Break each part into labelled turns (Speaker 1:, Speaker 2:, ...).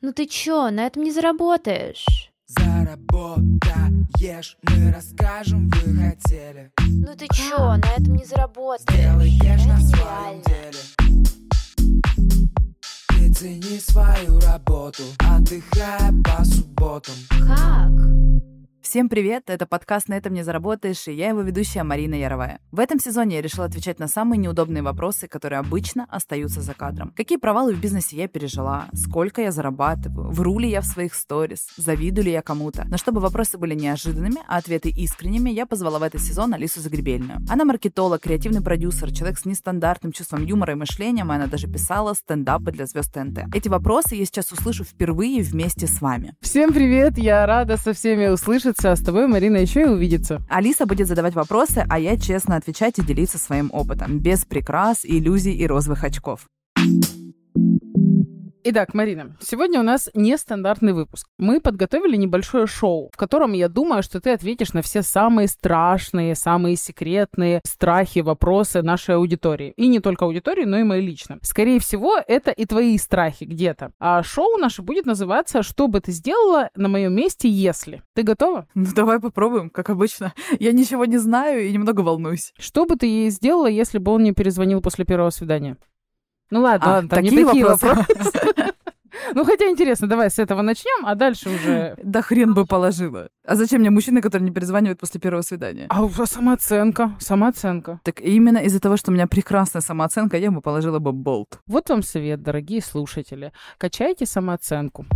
Speaker 1: Ну ты чё, на этом не заработаешь?
Speaker 2: Заработаешь, мы расскажем, вы хотели
Speaker 1: Ну ты чё, на этом не заработаешь?
Speaker 2: Сделаешь на своем деле Ты цени свою работу, отдыхая по субботам
Speaker 1: Как?
Speaker 3: Всем привет! Это подкаст «На этом не заработаешь» и я его ведущая Марина Яровая. В этом сезоне я решила отвечать на самые неудобные вопросы, которые обычно остаются за кадром. Какие провалы в бизнесе я пережила? Сколько я зарабатываю? Вру ли я в своих сторис? Завидую ли я кому-то? Но чтобы вопросы были неожиданными, а ответы искренними, я позвала в этот сезон Алису Загребельную. Она маркетолог, креативный продюсер, человек с нестандартным чувством юмора и мышлением, и она даже писала стендапы для звезд ТНТ. Эти вопросы я сейчас услышу впервые вместе с вами.
Speaker 4: Всем привет, я рада со всеми услышаться, а с тобой, Марина, еще и увидеться.
Speaker 3: Алиса будет задавать вопросы, а я честно отвечать и делиться своим опытом, без прикрас, иллюзий и розовых очков.
Speaker 4: Итак, Марина, сегодня у нас нестандартный выпуск. Мы подготовили небольшое шоу, в котором я думаю, что ты ответишь на все самые страшные, самые секретные страхи, вопросы нашей аудитории. И не только аудитории, но и мои лично. Скорее всего, это и твои страхи где-то. А шоу наше будет называться «Что бы ты сделала на моем месте, если?». Ты готова?
Speaker 3: Ну, давай попробуем, как обычно. Я ничего не знаю и немного волнуюсь.
Speaker 4: Что бы ты ей сделала, если бы он не перезвонил после первого свидания? Ну ладно,
Speaker 3: А,
Speaker 4: там не
Speaker 3: такие
Speaker 4: такие
Speaker 3: вопросы?
Speaker 4: вопросы. Ну, хотя интересно, давай с этого начнем, а дальше уже...
Speaker 3: Да хрен бы положила. А зачем мне мужчины, которые не перезванивают после первого свидания?
Speaker 4: А самооценка, самооценка.
Speaker 3: Так именно из-за того, что у меня прекрасная самооценка, я бы положила бы болт.
Speaker 4: Вот вам совет, дорогие слушатели. Качайте самооценку.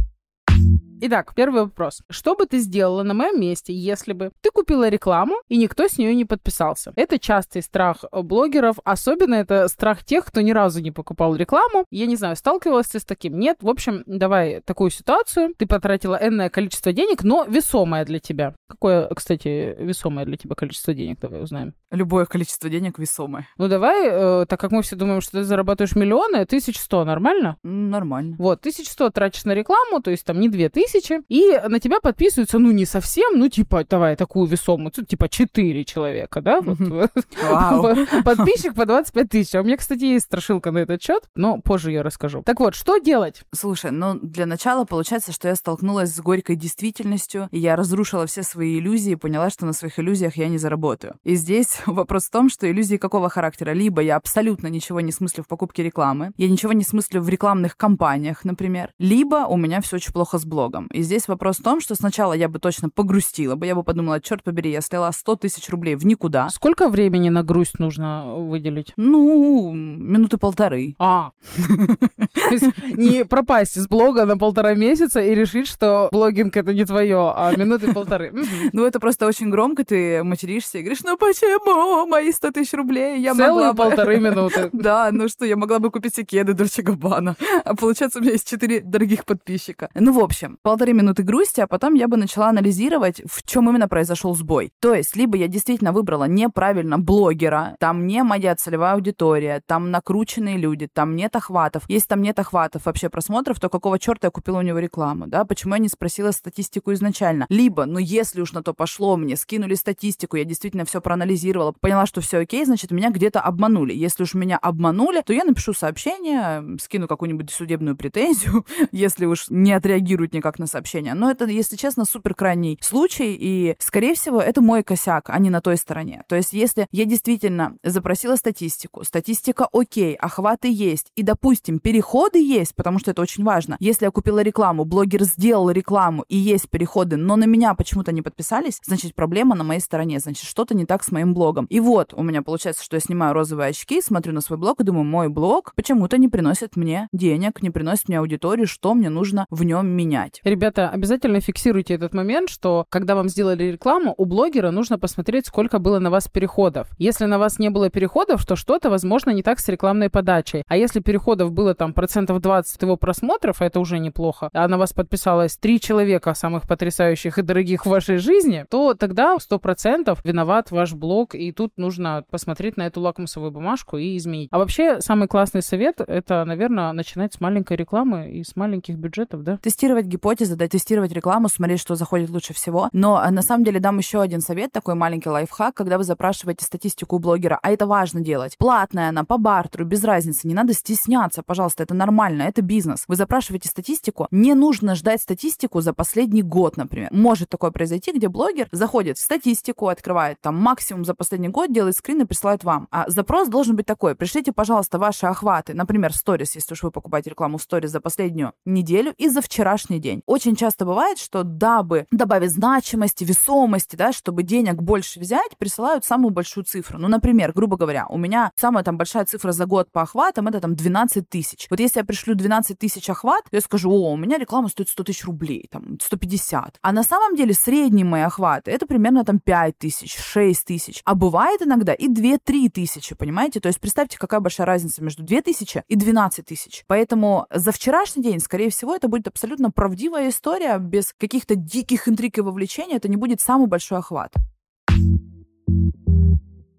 Speaker 4: Итак, первый вопрос. Что бы ты сделала на моем месте, если бы ты купила рекламу и никто с нее не подписался? Это частый страх блогеров, особенно это страх тех, кто ни разу не покупал рекламу. Я не знаю, сталкивалась ты с таким? Нет. В общем, давай такую ситуацию. Ты потратила энное количество денег, но весомое для тебя. Какое, кстати, весомое для тебя количество денег? Давай узнаем.
Speaker 3: Любое количество денег весомое.
Speaker 4: Ну давай, э, так как мы все думаем, что ты зарабатываешь миллионы, 1100, нормально?
Speaker 3: Нормально.
Speaker 4: Вот, 1100 тратишь на рекламу, то есть там не 2000, и на тебя подписываются, ну, не совсем, ну, типа, давай такую весомую, типа 4 человека, да? Вот. Подписчик по 25 тысяч. А у меня, кстати, есть страшилка на этот счет, но позже я расскажу. Так вот, что делать?
Speaker 3: Слушай, ну для начала получается, что я столкнулась с горькой действительностью, и я разрушила все свои иллюзии и поняла, что на своих иллюзиях я не заработаю. И здесь вопрос в том, что иллюзии какого характера? Либо я абсолютно ничего не смыслю в покупке рекламы, я ничего не смыслю в рекламных кампаниях, например, либо у меня все очень плохо с блогом. И здесь вопрос в том, что сначала я бы точно погрустила бы, я бы подумала, черт побери, я слила 100 тысяч рублей в никуда.
Speaker 4: Сколько времени на грусть нужно выделить?
Speaker 3: Ну, минуты полторы.
Speaker 4: А, не пропасть из блога на полтора месяца и решить, что блогинг это не твое, а минуты полторы.
Speaker 3: Ну, это просто очень громко, ты материшься и говоришь, ну почему мои 100 тысяч рублей я
Speaker 4: Целые полторы минуты.
Speaker 3: Да, ну что, я могла бы купить себе кеды Дольче Габбана. А получается, у меня есть четыре дорогих подписчика. Ну, в общем, полторы минуты грусти, а потом я бы начала анализировать, в чем именно произошел сбой. То есть, либо я действительно выбрала неправильно блогера, там не моя целевая аудитория, там накрученные люди, там нет охватов. Если там нет охватов вообще просмотров, то какого черта я купила у него рекламу, да? Почему я не спросила статистику изначально? Либо, ну если уж на то пошло, мне скинули статистику, я действительно все проанализировала, поняла, что все окей, значит, меня где-то обманули. Если уж меня обманули, то я напишу сообщение, скину какую-нибудь судебную претензию, если уж не отреагируют никак на сообщение. Но это, если честно, супер крайний случай, и, скорее всего, это мой косяк, а не на той стороне. То есть, если я действительно запросила статистику, статистика окей, охваты есть, и, допустим, переходы есть, потому что это очень важно. Если я купила рекламу, блогер сделал рекламу, и есть переходы, но на меня почему-то не подписались, значит, проблема на моей стороне, значит, что-то не так с моим блогом. И вот у меня получается, что я снимаю розовые очки, смотрю на свой блог и думаю, мой блог почему-то не приносит мне денег, не приносит мне аудиторию, что мне нужно в нем менять.
Speaker 4: Ребята, обязательно фиксируйте этот момент, что когда вам сделали рекламу, у блогера нужно посмотреть, сколько было на вас переходов. Если на вас не было переходов, то что-то, возможно, не так с рекламной подачей. А если переходов было там процентов 20 его просмотров, а это уже неплохо, а на вас подписалось три человека самых потрясающих и дорогих в вашей жизни, то тогда 100% виноват ваш блог, и тут нужно посмотреть на эту лакмусовую бумажку и изменить. А вообще, самый классный совет — это, наверное, начинать с маленькой рекламы и с маленьких бюджетов, да?
Speaker 3: Тестировать гипотезы гипотезы, да, тестировать рекламу, смотреть, что заходит лучше всего. Но а, на самом деле дам еще один совет, такой маленький лайфхак, когда вы запрашиваете статистику у блогера, а это важно делать. Платная она, по бартеру, без разницы, не надо стесняться, пожалуйста, это нормально, это бизнес. Вы запрашиваете статистику, не нужно ждать статистику за последний год, например. Может такое произойти, где блогер заходит в статистику, открывает там максимум за последний год, делает скрин и присылает вам. А запрос должен быть такой. Пришлите, пожалуйста, ваши охваты, например, сторис, если уж вы покупаете рекламу в сторис за последнюю неделю и за вчерашний день. Очень часто бывает, что дабы добавить значимости, весомости, да, чтобы денег больше взять, присылают самую большую цифру. Ну, например, грубо говоря, у меня самая там большая цифра за год по охватам это там 12 тысяч. Вот если я пришлю 12 тысяч охват, я скажу, о, у меня реклама стоит 100 тысяч рублей, там 150. А на самом деле средние мои охваты это примерно там 5 тысяч, 6 тысяч. А бывает иногда и 2-3 тысячи, понимаете? То есть представьте, какая большая разница между 2 тысячи и 12 тысяч. Поэтому за вчерашний день, скорее всего, это будет абсолютно правдивая история, без каких-то диких интриг и вовлечений. Это не будет самый большой охват.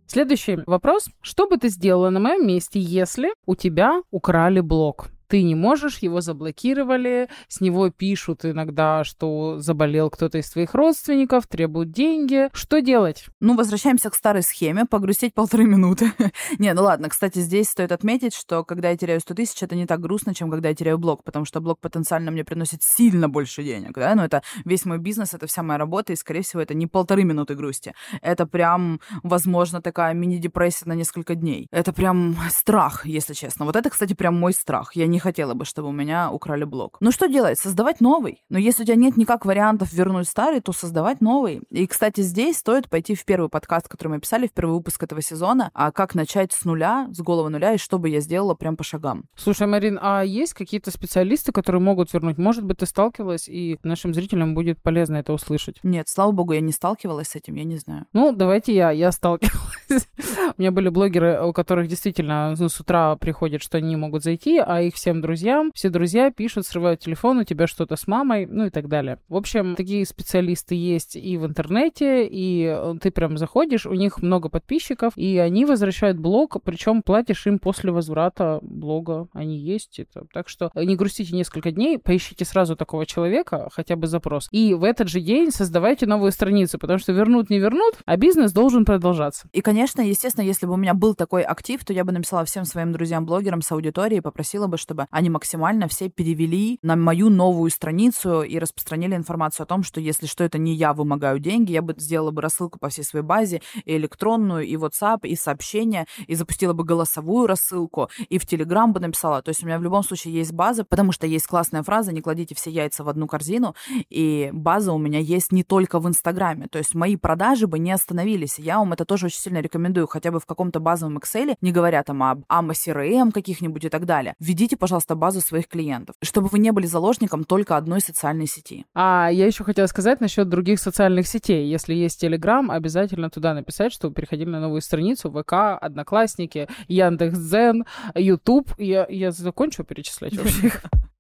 Speaker 4: Следующий вопрос. Что бы ты сделала на моем месте, если у тебя украли блог? Ты не можешь, его заблокировали, с него пишут иногда, что заболел кто-то из твоих родственников, требуют деньги. Что делать?
Speaker 3: Ну, возвращаемся к старой схеме, погрустить полторы минуты. не, ну ладно, кстати, здесь стоит отметить, что когда я теряю 100 тысяч, это не так грустно, чем когда я теряю блог, потому что блог потенциально мне приносит сильно больше денег, да, но это весь мой бизнес, это вся моя работа, и, скорее всего, это не полторы минуты грусти. Это прям, возможно, такая мини-депрессия на несколько дней. Это прям страх, если честно. Вот это, кстати, прям мой страх. Я не хотела бы, чтобы у меня украли блог. Ну что делать? Создавать новый. Но если у тебя нет никак вариантов вернуть старый, то создавать новый. И, кстати, здесь стоит пойти в первый подкаст, который мы писали, в первый выпуск этого сезона, а как начать с нуля, с головы нуля, и что бы я сделала прям по шагам.
Speaker 4: Слушай, Марин, а есть какие-то специалисты, которые могут вернуть? Может быть, ты сталкивалась, и нашим зрителям будет полезно это услышать?
Speaker 3: Нет, слава богу, я не сталкивалась с этим, я не знаю.
Speaker 4: Ну, давайте я. Я сталкивалась. У меня были блогеры, у которых действительно ну, с утра приходят, что они не могут зайти, а их всем друзьям, все друзья пишут, срывают телефон, у тебя что-то с мамой, ну и так далее. В общем, такие специалисты есть и в интернете, и э, ты прям заходишь, у них много подписчиков, и они возвращают блог, причем платишь им после возврата блога. Они есть это. Так что не грустите несколько дней, поищите сразу такого человека, хотя бы запрос. И в этот же день создавайте новую страницу, потому что вернут, не вернут, а бизнес должен продолжаться.
Speaker 3: И, конечно, естественно, если бы у меня был такой актив, то я бы написала всем своим друзьям-блогерам с аудиторией попросила бы, чтобы они максимально все перевели на мою новую страницу и распространили информацию о том, что если что, это не я вымогаю деньги, я бы сделала бы рассылку по всей своей базе, и электронную, и WhatsApp, и сообщения, и запустила бы голосовую рассылку, и в Telegram бы написала. То есть у меня в любом случае есть база, потому что есть классная фраза «не кладите все яйца в одну корзину», и база у меня есть не только в Инстаграме. То есть мои продажи бы не остановились. Я вам это тоже очень сильно рекомендую, хотя бы в каком-то базовом Excel, не говоря там об AMA CRM каких-нибудь и так далее. Введите, пожалуйста, базу своих клиентов, чтобы вы не были заложником только одной социальной сети.
Speaker 4: А я еще хотела сказать насчет других социальных сетей. Если есть Telegram, обязательно туда написать, чтобы переходили на новую страницу ВК, Одноклассники, Яндекс.Дзен, YouTube. Я, я закончу перечислять вообще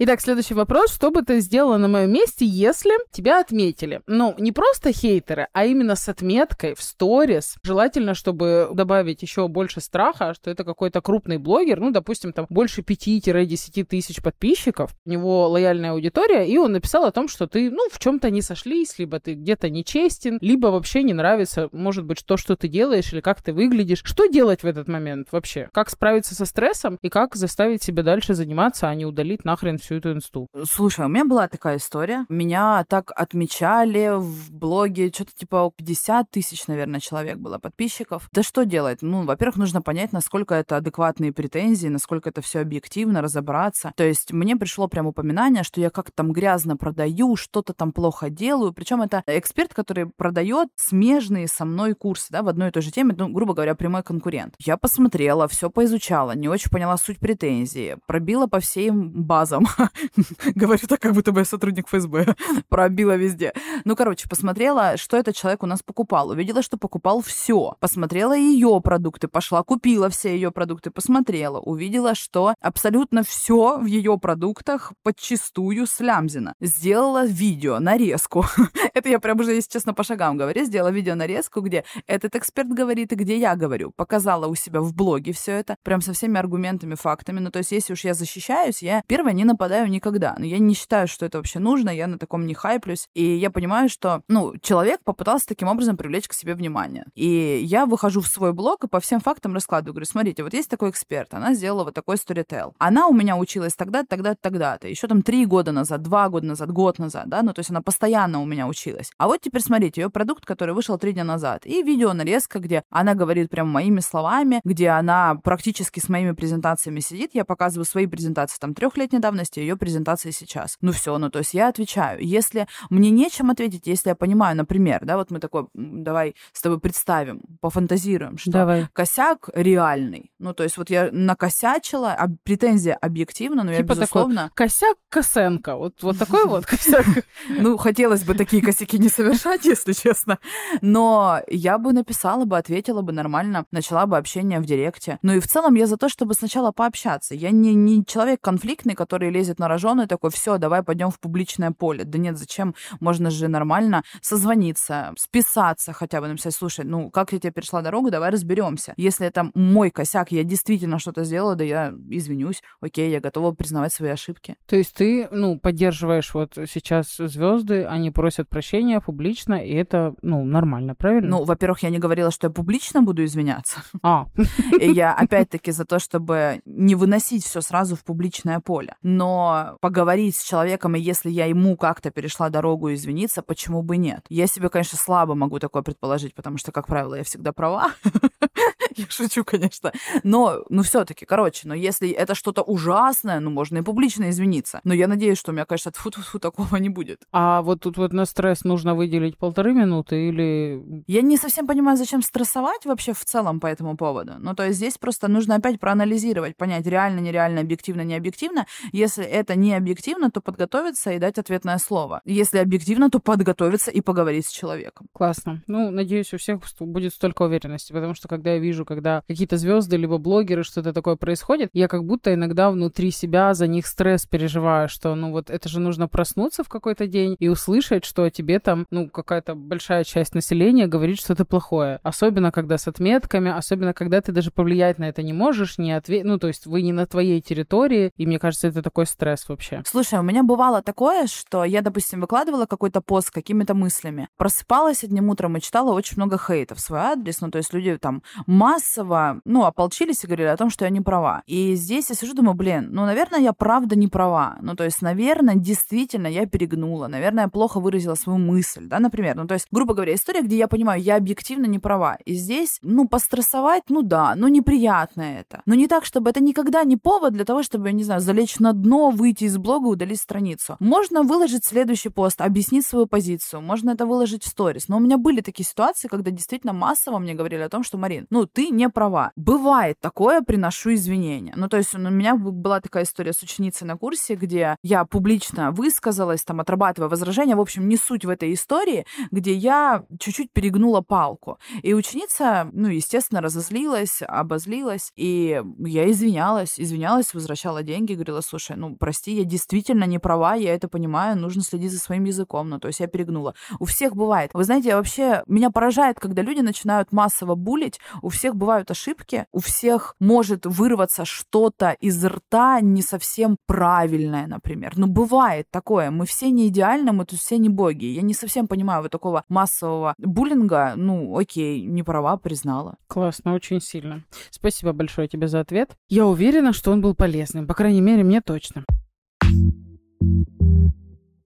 Speaker 4: Итак, следующий вопрос. Что бы ты сделала на моем месте, если тебя отметили? Ну, не просто хейтеры, а именно с отметкой в сторис. Желательно, чтобы добавить еще больше страха, что это какой-то крупный блогер, ну, допустим, там больше 5-10 тысяч подписчиков, у него лояльная аудитория, и он написал о том, что ты, ну, в чем-то не сошлись, либо ты где-то нечестен, либо вообще не нравится, может быть, то, что ты делаешь, или как ты выглядишь. Что делать в этот момент вообще? Как справиться со стрессом и как заставить себя дальше заниматься, а не удалить нахрен всю эту инсту.
Speaker 3: Слушай, у меня была такая история. Меня так отмечали в блоге, что-то типа 50 тысяч, наверное, человек было подписчиков. Да что делать? Ну, во-первых, нужно понять, насколько это адекватные претензии, насколько это все объективно, разобраться. То есть мне пришло прям упоминание, что я как-то там грязно продаю, что-то там плохо делаю. Причем это эксперт, который продает смежные со мной курсы, да, в одной и той же теме, ну, грубо говоря, прямой конкурент. Я посмотрела, все поизучала, не очень поняла суть претензии, пробила по всем базам, Говорю так, как будто бы я сотрудник ФСБ. Пробила везде. Ну, короче, посмотрела, что этот человек у нас покупал. Увидела, что покупал все. Посмотрела ее продукты, пошла, купила все ее продукты, посмотрела. Увидела, что абсолютно все в ее продуктах подчистую слямзина. Сделала видео, нарезку. Это я прям уже, если честно, по шагам говорю. Сделала видео нарезку, где этот эксперт говорит и где я говорю. Показала у себя в блоге все это, прям со всеми аргументами, фактами. Ну, то есть, если уж я защищаюсь, я первое не нападаю попадаю никогда. Но я не считаю, что это вообще нужно, я на таком не хайплюсь. И я понимаю, что, ну, человек попытался таким образом привлечь к себе внимание. И я выхожу в свой блог и по всем фактам раскладываю. Говорю, смотрите, вот есть такой эксперт, она сделала вот такой сторител. Она у меня училась тогда, тогда, тогда-то. Еще там три года назад, два года назад, год назад, да, ну, то есть она постоянно у меня училась. А вот теперь смотрите, ее продукт, который вышел три дня назад. И видео нарезка, где она говорит прям моими словами, где она практически с моими презентациями сидит. Я показываю свои презентации там трехлетней давности, ее презентации сейчас. Ну все, ну то есть я отвечаю. Если мне нечем ответить, если я понимаю, например, да, вот мы такой, давай с тобой представим, пофантазируем, что
Speaker 4: Давай.
Speaker 3: косяк реальный. Ну то есть вот я накосячила, а претензия объективна, но
Speaker 4: Типа
Speaker 3: я безусловно...
Speaker 4: Косяк Косенко. Вот, вот такой вот косяк.
Speaker 3: Ну, хотелось бы такие косяки не совершать, если честно. Но я бы написала бы, ответила бы нормально, начала бы общение в директе. Ну и в целом я за то, чтобы сначала пообщаться. Я не, не человек конфликтный, который лезет на рожон и такой, все, давай пойдем в публичное поле. Да нет, зачем? Можно же нормально созвониться, списаться хотя бы, написать, слушай, ну, как я тебе перешла дорогу, давай разберемся. Если это мой косяк, я действительно что-то сделала, да я извинюсь, окей, я готова признавать свои ошибки.
Speaker 4: То есть ты, ну, поддерживаешь вот сейчас звезды, они просят прощения публично, и это, ну, нормально, правильно?
Speaker 3: Ну, во-первых, я не говорила, что я публично буду извиняться.
Speaker 4: а,
Speaker 3: И я опять-таки за то, чтобы не выносить все сразу в публичное поле. Но поговорить с человеком, и если я ему как-то перешла дорогу и извиниться, почему бы нет? Я себе, конечно, слабо могу такое предположить, потому что, как правило, я всегда права. Я шучу, конечно. Но, ну, все-таки, короче, но если это что-то ужасное, ну, можно и публично извиниться. Но я надеюсь, что у меня, конечно, фу фу такого не будет.
Speaker 4: а вот тут вот на стресс нужно выделить полторы минуты или...
Speaker 3: Я не совсем понимаю, зачем стрессовать вообще в целом по этому поводу. Ну, то есть здесь просто нужно опять проанализировать, понять, реально, нереально, объективно, не объективно. Если это не объективно, то подготовиться и дать ответное слово. Если объективно, то подготовиться и поговорить с человеком.
Speaker 4: Классно. Ну, надеюсь, у всех будет столько уверенности, потому что когда я вижу, когда какие-то звезды либо блогеры, что-то такое происходит, я как будто иногда внутри себя за них стресс переживаю, что, ну, вот это же нужно проснуться в какой-то день и услышать, что о тебе там, ну, какая-то большая часть населения говорит что-то плохое. Особенно, когда с отметками, особенно, когда ты даже повлиять на это не можешь, не ответ... Ну, то есть вы не на твоей территории, и мне кажется, это такой стресс вообще.
Speaker 3: Слушай, у меня бывало такое, что я, допустим, выкладывала какой-то пост с какими-то мыслями, просыпалась одним утром и читала очень много хейта в свой адрес, ну, то есть люди там массово, ну, ополчились и говорили о том, что я не права. И здесь я сижу, думаю, блин, ну, наверное, я правда не права. Ну, то есть, наверное, действительно я перегнула, наверное, я плохо выразила свою мысль, да, например. Ну, то есть, грубо говоря, история, где я понимаю, я объективно не права. И здесь, ну, пострессовать, ну, да, ну, неприятно это. Но не так, чтобы это никогда не повод для того, чтобы, я не знаю, залечь на дно, выйти из блога, удалить страницу. Можно выложить следующий пост, объяснить свою позицию, можно это выложить в сторис. Но у меня были такие ситуации, когда действительно массово мне говорили о том, что, Марин, ну, ты не права. Бывает такое, приношу извинения. Ну, то есть у меня была такая история с ученицей на курсе, где я публично высказалась, там, отрабатывая возражения. В общем, не суть в этой истории, где я чуть-чуть перегнула палку. И ученица, ну, естественно, разозлилась, обозлилась, и я извинялась, извинялась, возвращала деньги, говорила, слушай, ну, прости, я действительно не права, я это понимаю, нужно следить за своим языком, ну, то есть я перегнула. У всех бывает. Вы знаете, я вообще, меня поражает, когда люди начинают массово булить, у всех бывают ошибки, у всех может вырваться что-то из рта не совсем правильное, например. Ну, бывает такое. Мы все не идеальны, мы тут все не боги. Я не совсем понимаю вот такого массового буллинга. Ну, окей, не права, признала.
Speaker 4: Классно, очень сильно. Спасибо большое тебе за ответ. Я уверена, что он был полезным. По крайней мере, мне точно.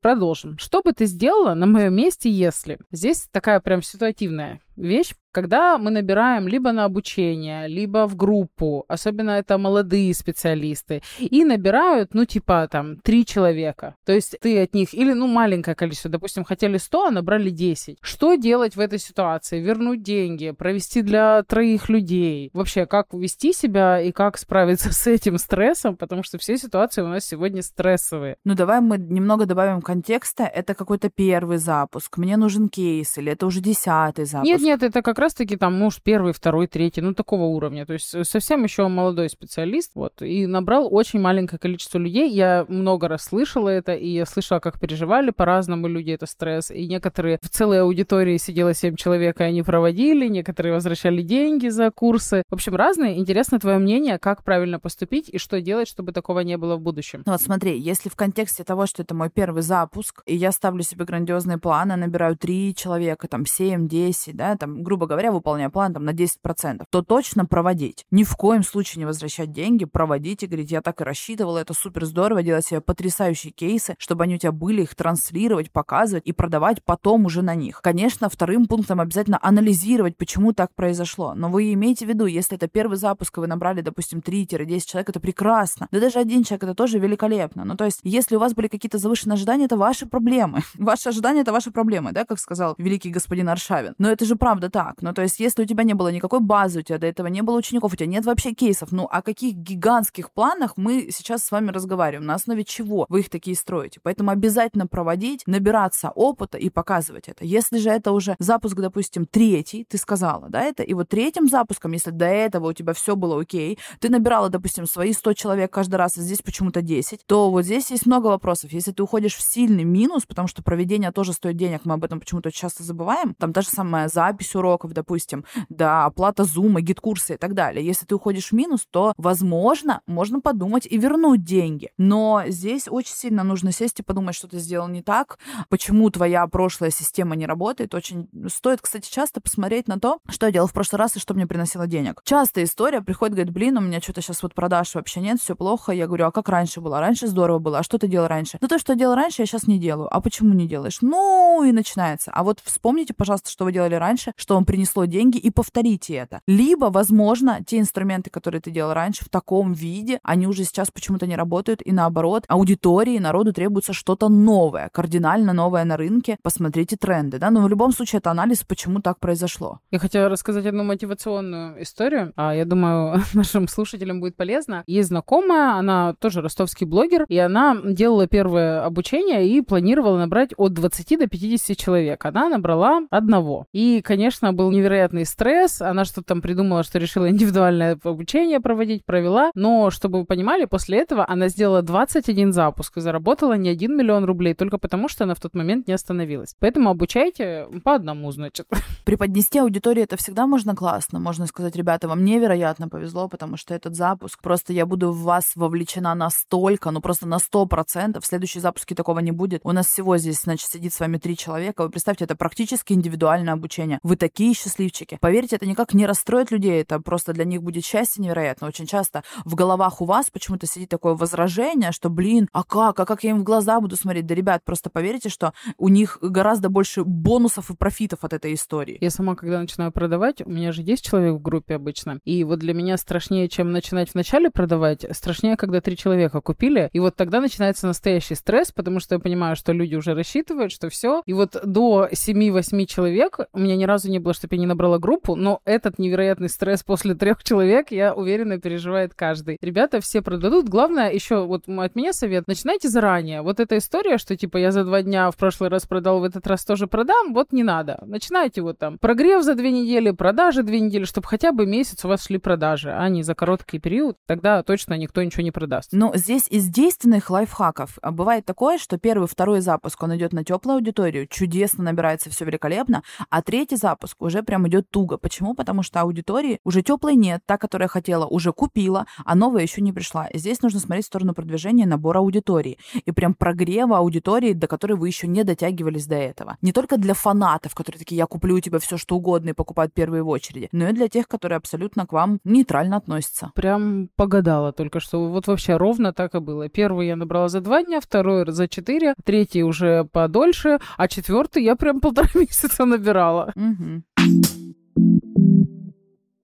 Speaker 4: Продолжим. Что бы ты сделала на моем месте, если... Здесь такая прям ситуативная вещь. Когда мы набираем либо на обучение, либо в группу, особенно это молодые специалисты, и набирают, ну, типа, там, три человека. То есть ты от них, или, ну, маленькое количество, допустим, хотели 100, а набрали 10. Что делать в этой ситуации? Вернуть деньги, провести для троих людей? Вообще, как вести себя и как справиться с этим стрессом? Потому что все ситуации у нас сегодня стрессовые.
Speaker 3: Ну, давай мы немного добавим контекста. Это какой-то первый запуск. Мне нужен кейс, или это уже десятый запуск.
Speaker 4: Нет, нет, это как раз-таки там, может, первый, второй, третий, ну, такого уровня. То есть э, совсем еще молодой специалист, вот, и набрал очень маленькое количество людей. Я много раз слышала это, и я слышала, как переживали по-разному люди это стресс. И некоторые в целой аудитории сидело 7 человек, и они проводили, некоторые возвращали деньги за курсы. В общем, разные. Интересно твое мнение, как правильно поступить и что делать, чтобы такого не было в будущем.
Speaker 3: Ну вот смотри, если в контексте того, что это мой первый запуск, и я ставлю себе грандиозные планы, набираю 3 человека, там 7, 10, там, грубо говоря, выполняю план там на 10%, то точно проводить. Ни в коем случае не возвращать деньги, проводить и говорить, я так и рассчитывала, это супер здорово, делать себе потрясающие кейсы, чтобы они у тебя были, их транслировать, показывать и продавать потом уже на них. Конечно, вторым пунктом обязательно анализировать, почему так произошло. Но вы имеете в виду, если это первый запуск, и вы набрали, допустим, 3-10 человек, это прекрасно. Да даже один человек, это тоже великолепно. Ну, то есть, если у вас были какие-то завышенные ожидания, это ваши проблемы. Ваши ожидания — это ваши проблемы, да, как сказал великий господин Аршавин. Но это же правда так. Ну, то есть, если у тебя не было никакой базы, у тебя до этого не было учеников, у тебя нет вообще кейсов, ну, о каких гигантских планах мы сейчас с вами разговариваем? На основе чего вы их такие строите? Поэтому обязательно проводить, набираться опыта и показывать это. Если же это уже запуск, допустим, третий, ты сказала, да, это, и вот третьим запуском, если до этого у тебя все было окей, ты набирала, допустим, свои 100 человек каждый раз, а здесь почему-то 10, то вот здесь есть много вопросов. Если ты уходишь в сильный минус, потому что проведение тоже стоит денег, мы об этом почему-то часто забываем, там та же самая запись уроков, допустим, да, оплата зума, гид-курсы и так далее. Если ты уходишь в минус, то, возможно, можно подумать и вернуть деньги. Но здесь очень сильно нужно сесть и подумать, что ты сделал не так, почему твоя прошлая система не работает. Очень стоит, кстати, часто посмотреть на то, что я делал в прошлый раз и что мне приносило денег. Часто история приходит, говорит, блин, у меня что-то сейчас вот продаж вообще нет, все плохо. Я говорю, а как раньше было? Раньше здорово было. А что ты делал раньше? Ну то, что я делал раньше, я сейчас не делаю. А почему не делаешь? Ну и начинается. А вот вспомните, пожалуйста, что вы делали раньше, что вам принесло деньги, и повторите это. Либо, возможно, те инструменты, которые ты делал раньше в таком виде, они уже сейчас почему-то не работают, и наоборот, аудитории, народу требуется что-то новое, кардинально новое на рынке. Посмотрите тренды, да, но в любом случае это анализ, почему так произошло.
Speaker 4: Я хотела рассказать одну мотивационную историю. А, я думаю, нашим слушателям будет полезно. Есть знакомая, она тоже ростовский блогер, и она делала первое обучение и планировала набрать от 20 до 50 человек. Она набрала одного. И, конечно, был невероятный стресс. Она что-то там придумала, что решила индивидуальное обучение проводить, провела. Но, чтобы вы понимали, после этого она сделала 21 запуск и заработала не 1 миллион рублей, только потому, что она в тот момент не остановилась. Поэтому обучайте по одному, значит.
Speaker 3: Преподнести аудитории это всегда можно классно. Можно сказать, ребята, вам невероятно повезло, потому что этот запуск, просто я буду в вас вовлечена настолько, ну просто на 100%. В следующие запуске такого не будет. У нас всего здесь, значит, сидит с вами три человека. Вы представьте, это практически индивидуальное обучение. Вы такие счастливчики. Поверьте, это никак не расстроит людей, это просто для них будет счастье невероятно. Очень часто в головах у вас почему-то сидит такое возражение, что, блин, а как, а как я им в глаза буду смотреть? Да, ребят, просто поверьте, что у них гораздо больше бонусов и профитов от этой истории.
Speaker 4: Я сама, когда начинаю продавать, у меня же 10 человек в группе обычно, и вот для меня страшнее, чем начинать вначале продавать, страшнее, когда три человека купили, и вот тогда начинается настоящий стресс, потому что я понимаю, что люди уже рассчитывают, что все, и вот до 7-8 человек у меня ни разу не было, чтобы я не набрала группу, но этот невероятный стресс после трех человек, я уверена, переживает каждый. Ребята все продадут. Главное, еще вот от меня совет, начинайте заранее. Вот эта история, что типа я за два дня в прошлый раз продал, в этот раз тоже продам, вот не надо. Начинайте вот там прогрев за две недели, продажи две недели, чтобы хотя бы месяц у вас шли продажи, а не за короткий период. Тогда точно никто ничего не продаст.
Speaker 3: Но здесь из действенных лайфхаков а бывает такое, что первый, второй запуск, он идет на теплую аудиторию, чудесно набирается все великолепно, а третий запуск уже прям идет туго. Почему? Потому что аудитории уже теплой нет, та, которая хотела, уже купила, а новая еще не пришла. Здесь нужно смотреть в сторону продвижения набора аудитории и прям прогрева аудитории, до которой вы еще не дотягивались до этого. Не только для фанатов, которые такие, я куплю у тебя все, что угодно и покупают первые в очереди, но и для тех, которые абсолютно к вам нейтрально относятся.
Speaker 4: Прям погадала только что. Вот вообще ровно так и было. Первый я набрала за два дня, второй за четыре, третий уже подольше, а четвертый я прям полтора месяца набирала.
Speaker 3: Mm-hmm.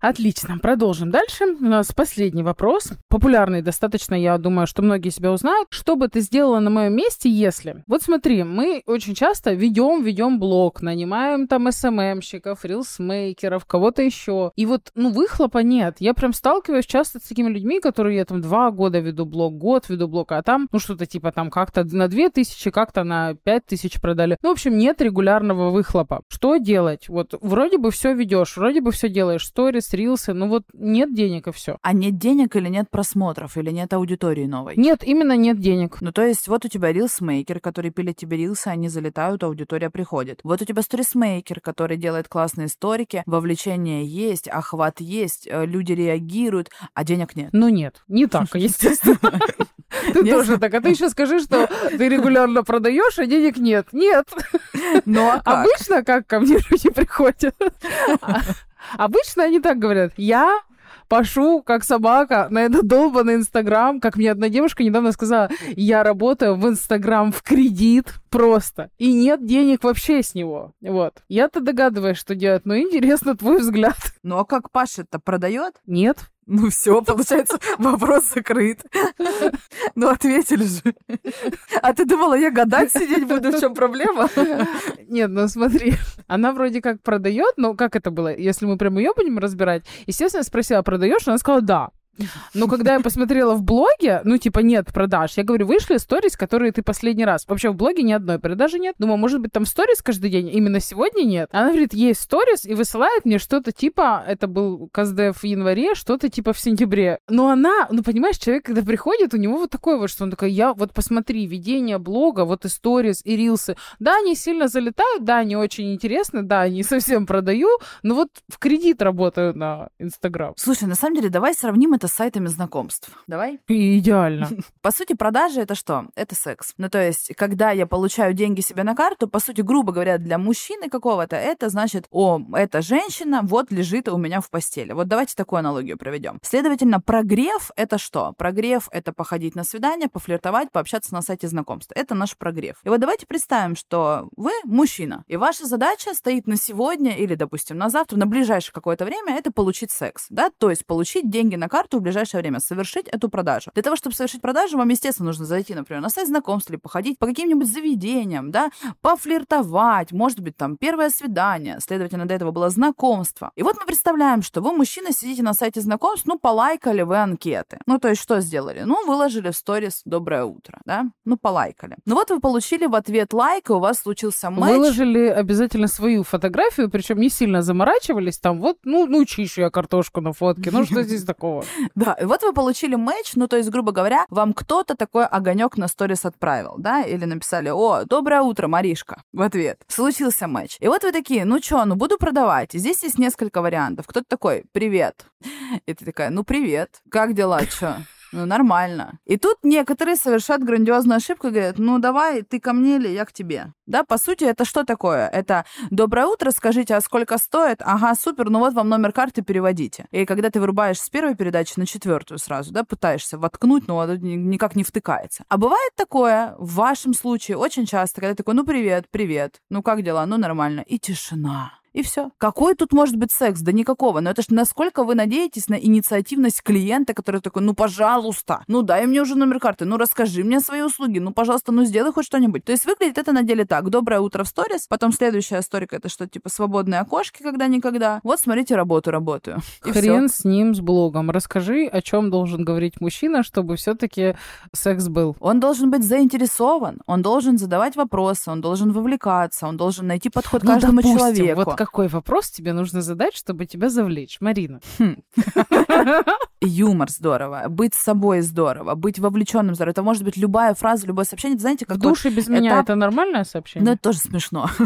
Speaker 4: Отлично, продолжим дальше. У нас последний вопрос. Популярный достаточно, я думаю, что многие себя узнают. Что бы ты сделала на моем месте, если... Вот смотри, мы очень часто ведем, ведем блог, нанимаем там СММщиков, рилсмейкеров, кого-то еще. И вот, ну, выхлопа нет. Я прям сталкиваюсь часто с такими людьми, которые я там два года веду блог, год веду блог, а там, ну, что-то типа там как-то на две тысячи, как-то на пять тысяч продали. Ну, в общем, нет регулярного выхлопа. Что делать? Вот вроде бы все ведешь, вроде бы все делаешь, сторис, рилсы, ну вот нет денег и все.
Speaker 3: А нет денег или нет просмотров, или нет аудитории новой?
Speaker 4: Нет, именно нет денег.
Speaker 3: Ну, то есть, вот у тебя рилсмейкер, который пилит тебе рилсы, они залетают, аудитория приходит. Вот у тебя сторисмейкер, который делает классные сторики, вовлечение есть, охват есть, э, люди реагируют, а денег нет.
Speaker 4: Ну нет, не так, естественно. Ты
Speaker 3: Нет?
Speaker 4: тоже так. А ты еще скажи, что ты регулярно продаешь, а денег нет. Нет.
Speaker 3: Ну, а как?
Speaker 4: Обычно как ко мне люди приходят? Обычно они так говорят. Я пошу, как собака, на этот долбанный Инстаграм. Как мне одна девушка недавно сказала, я работаю в Инстаграм в кредит просто. И нет денег вообще с него. Вот. Я-то догадываюсь, что делать, но интересно твой взгляд.
Speaker 3: Ну, а как Паша-то продает?
Speaker 4: Нет.
Speaker 3: Ну все, получается, вопрос закрыт. Ну ответили же. А ты думала, я гадать сидеть буду, в чем проблема?
Speaker 4: Нет, ну смотри, она вроде как продает, но как это было? Если мы прям ее будем разбирать, естественно, я спросила, продаешь? Она сказала, да. Но когда я посмотрела в блоге, ну, типа, нет продаж, я говорю, вышли сторис, которые ты последний раз. Вообще в блоге ни одной продажи нет. Думаю, может быть, там сторис каждый день, именно сегодня нет. Она говорит, есть сторис, и высылает мне что-то типа, это был КСДФ в январе, что-то типа в сентябре. Но она, ну, понимаешь, человек, когда приходит, у него вот такое вот, что он такой, я вот посмотри, ведение блога, вот и сторис, и рилсы. Да, они сильно залетают, да, они очень интересны, да, не совсем продаю, но вот в кредит работаю на Инстаграм.
Speaker 3: Слушай, на самом деле, давай сравним это с сайтами знакомств. Давай?
Speaker 4: И идеально.
Speaker 3: По сути, продажи это что? Это секс. Ну, то есть, когда я получаю деньги себе на карту, по сути, грубо говоря, для мужчины какого-то, это значит, о, эта женщина вот лежит у меня в постели. Вот давайте такую аналогию проведем. Следовательно, прогрев это что? Прогрев это походить на свидание, пофлиртовать, пообщаться на сайте знакомств. Это наш прогрев. И вот давайте представим, что вы мужчина, и ваша задача стоит на сегодня или, допустим, на завтра, на ближайшее какое-то время, это получить секс, да, то есть получить деньги на карту в ближайшее время, совершить эту продажу. Для того, чтобы совершить продажу, вам, естественно, нужно зайти, например, на сайт знакомств или походить по каким-нибудь заведениям, да, пофлиртовать, может быть, там, первое свидание, следовательно, до этого было знакомство. И вот мы представляем, что вы, мужчина, сидите на сайте знакомств, ну, полайкали вы анкеты. Ну, то есть, что сделали? Ну, выложили в сторис «Доброе утро», да? Ну, полайкали. Ну, вот вы получили в ответ лайк, и у вас случился матч.
Speaker 4: Выложили обязательно свою фотографию, причем не сильно заморачивались, там вот, ну, ну, чищу я картошку на фотке, ну, что здесь такого?
Speaker 3: Да, и вот вы получили матч, ну, то есть, грубо говоря, вам кто-то такой огонек на сторис отправил, да, или написали, о, доброе утро, Маришка, в ответ. Случился матч. И вот вы такие, ну чё, ну буду продавать. И здесь есть несколько вариантов. Кто-то такой, привет. И ты такая, ну привет, как дела, чё? Ну, нормально. И тут некоторые совершают грандиозную ошибку и говорят, ну, давай, ты ко мне или я к тебе. Да, по сути, это что такое? Это «Доброе утро, скажите, а сколько стоит?» Ага, супер, ну вот вам номер карты, переводите. И когда ты вырубаешь с первой передачи на четвертую сразу, да, пытаешься воткнуть, но никак не втыкается. А бывает такое, в вашем случае, очень часто, когда ты такой, ну, привет, привет, ну, как дела? Ну, нормально. И тишина. И все. Какой тут может быть секс? Да никакого. Но это ж насколько вы надеетесь на инициативность клиента, который такой, ну, пожалуйста, ну, дай мне уже номер карты, ну, расскажи мне свои услуги, ну, пожалуйста, ну, сделай хоть что-нибудь. То есть выглядит это на деле так. Доброе утро в сторис, потом следующая историка это что, типа, свободные окошки, когда-никогда. Вот, смотрите, работу, работаю. И.
Speaker 4: Хрен с ним, с блогом. Расскажи, о чем должен говорить мужчина, чтобы все-таки секс был.
Speaker 3: Он должен быть заинтересован, он должен задавать вопросы, он должен вовлекаться, он должен найти подход к
Speaker 4: Ну,
Speaker 3: каждому
Speaker 4: допустим,
Speaker 3: человеку.
Speaker 4: Вот какой вопрос тебе нужно задать, чтобы тебя завлечь, Марина?
Speaker 3: Юмор здорово, быть собой здорово, быть вовлеченным здорово. Это может быть любая фраза, любое сообщение. Это знаете, как
Speaker 4: В душе без меня это нормальное
Speaker 3: Ну,
Speaker 4: сообщение?
Speaker 3: это тоже смешно.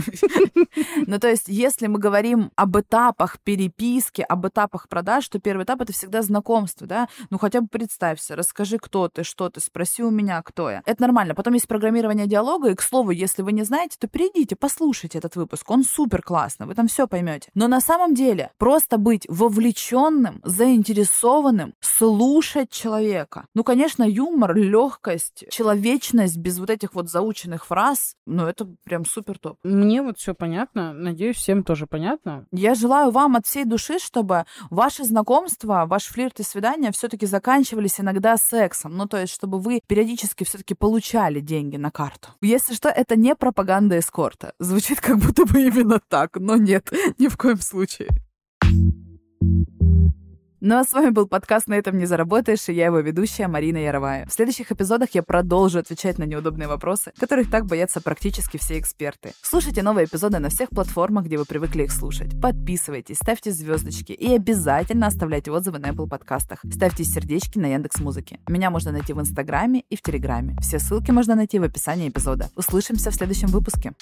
Speaker 3: Ну, то есть, если мы говорим об этапах переписки, об этапах продаж, то первый этап — это всегда знакомство, да? Ну, хотя бы представься, расскажи, кто ты, что ты, спроси у меня, кто я. Это нормально. Потом есть программирование диалога, и, к слову, если вы не знаете, то перейдите, послушайте этот выпуск. Он супер классный. Вы там этом все поймете. Но на самом деле просто быть вовлеченным, заинтересованным, слушать человека. Ну, конечно, юмор, легкость, человечность без вот этих вот заученных фраз, ну, это прям супер топ.
Speaker 4: Мне вот все понятно. Надеюсь, всем тоже понятно.
Speaker 3: Я желаю вам от всей души, чтобы ваши знакомства, ваш флирт и свидания все-таки заканчивались иногда сексом. Ну, то есть, чтобы вы периодически все-таки получали деньги на карту. Если что, это не пропаганда эскорта. Звучит как будто бы именно так, но нет, ни в коем случае. Ну а с вами был подкаст «На этом не заработаешь» и я его ведущая Марина Яровая. В следующих эпизодах я продолжу отвечать на неудобные вопросы, которых так боятся практически все эксперты. Слушайте новые эпизоды на всех платформах, где вы привыкли их слушать. Подписывайтесь, ставьте звездочки и обязательно оставляйте отзывы на Apple подкастах. Ставьте сердечки на Яндекс Музыке. Меня можно найти в Инстаграме и в Телеграме. Все ссылки можно найти в описании эпизода. Услышимся в следующем выпуске.